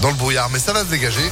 dans le brouillard, mais ça va se dégager.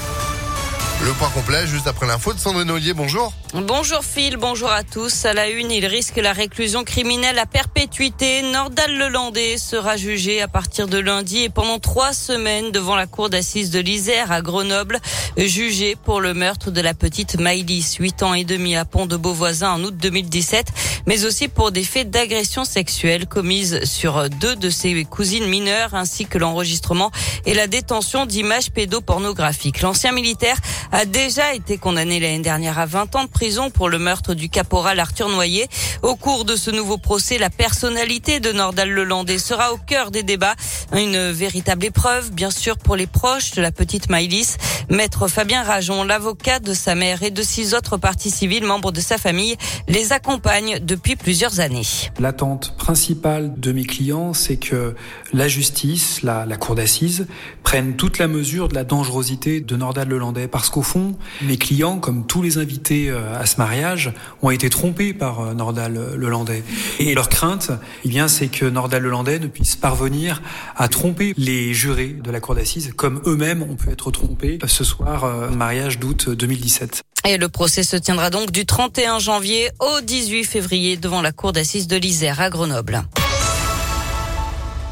Le point complet juste après l'info de Sandrine Ollier. Bonjour. Bonjour Phil, bonjour à tous. À la une, il risque la réclusion criminelle à perpétuité. Nordal Lelandais sera jugé à partir de lundi et pendant trois semaines devant la cour d'assises de l'Isère à Grenoble, jugé pour le meurtre de la petite Maïlis, 8 ans et demi à Pont de Beauvoisin en août 2017, mais aussi pour des faits d'agression sexuelle commises sur deux de ses cousines mineures ainsi que l'enregistrement et la détention d'images pédopornographiques. L'ancien militaire a déjà été condamné l'année dernière à 20 ans de prison pour le meurtre du caporal Arthur Noyer. Au cours de ce nouveau procès, la personnalité de Nordal Lelandais sera au cœur des débats. Une véritable épreuve, bien sûr, pour les proches de la petite Maïlis. Maître Fabien Rajon, l'avocat de sa mère et de six autres parties civiles membres de sa famille, les accompagne depuis plusieurs années. L'attente principale de mes clients, c'est que la justice, la, la cour d'assises, prenne toute la mesure de la dangerosité de Nordal Lelandais. Parce qu'au fond, mes clients, comme tous les invités euh, à ce mariage, ont été trompés par euh, Nordal Lelandais. Et leur crainte, eh bien, c'est que Nordal Lelandais ne puisse parvenir à tromper les jurés de la cour d'assises, comme eux-mêmes ont pu être trompés ce soir, euh, mariage d'août 2017. Et le procès se tiendra donc du 31 janvier au 18 février devant la cour d'assises de l'Isère à Grenoble.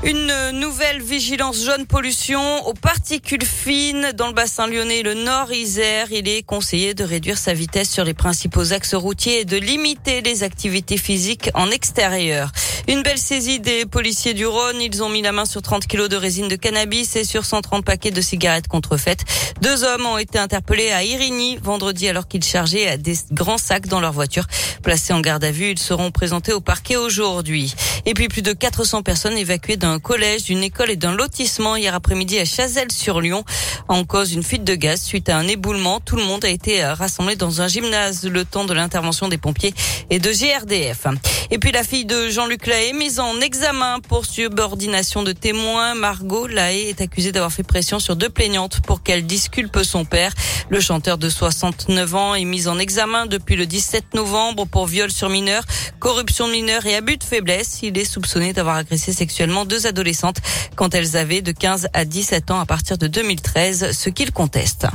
Une nouvelle vigilance jaune pollution aux particules fines dans le bassin lyonnais, le nord Isère. Il est conseillé de réduire sa vitesse sur les principaux axes routiers et de limiter les activités physiques en extérieur. Une belle saisie des policiers du Rhône. Ils ont mis la main sur 30 kilos de résine de cannabis et sur 130 paquets de cigarettes contrefaites. Deux hommes ont été interpellés à Irigny vendredi alors qu'ils chargeaient des grands sacs dans leur voiture. Placés en garde à vue, ils seront présentés au parquet aujourd'hui. Et puis plus de 400 personnes évacuées collège, d'une école et d'un lotissement hier après-midi à Chazelles-sur-Lyon. En cause une fuite de gaz suite à un éboulement. Tout le monde a été rassemblé dans un gymnase le temps de l'intervention des pompiers et de GRDF. Et puis la fille de Jean-Luc Lahaye mise en examen pour subordination de témoins. Margot Lahaye est accusée d'avoir fait pression sur deux plaignantes pour qu'elle disculpe son père. Le chanteur de 69 ans est mis en examen depuis le 17 novembre pour viol sur mineur, corruption de mineur et abus de faiblesse. Il est soupçonné d'avoir agressé sexuellement deux adolescentes quand elles avaient de 15 à 17 ans à partir de 2013, ce qu'il conteste.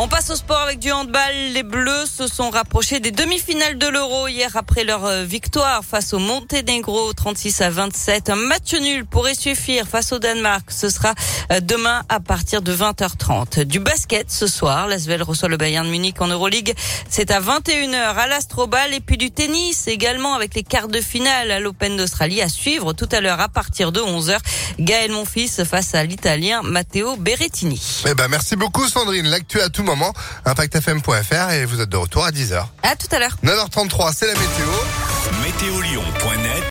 On passe au sport avec du handball. Les Bleus se sont rapprochés des demi-finales de l'Euro hier après leur euh, victoire face au Monténégro 36 à 27. Un match nul pour suffire face au Danemark. Ce sera euh, demain à partir de 20h30. Du basket ce soir. L'Asvel reçoit le Bayern Munich en Euroleague. C'est à 21h à l'Astrobal et puis du tennis également avec les quarts de finale à l'Open d'Australie à suivre tout à l'heure à partir de 11h. Gaël Monfils face à l'Italien Matteo Berrettini. Eh ben, merci beaucoup Sandrine. L'actu à tout moment, impactfm.fr et vous êtes de retour à 10h. À tout à l'heure. 9h33, c'est la météo. Météolion.net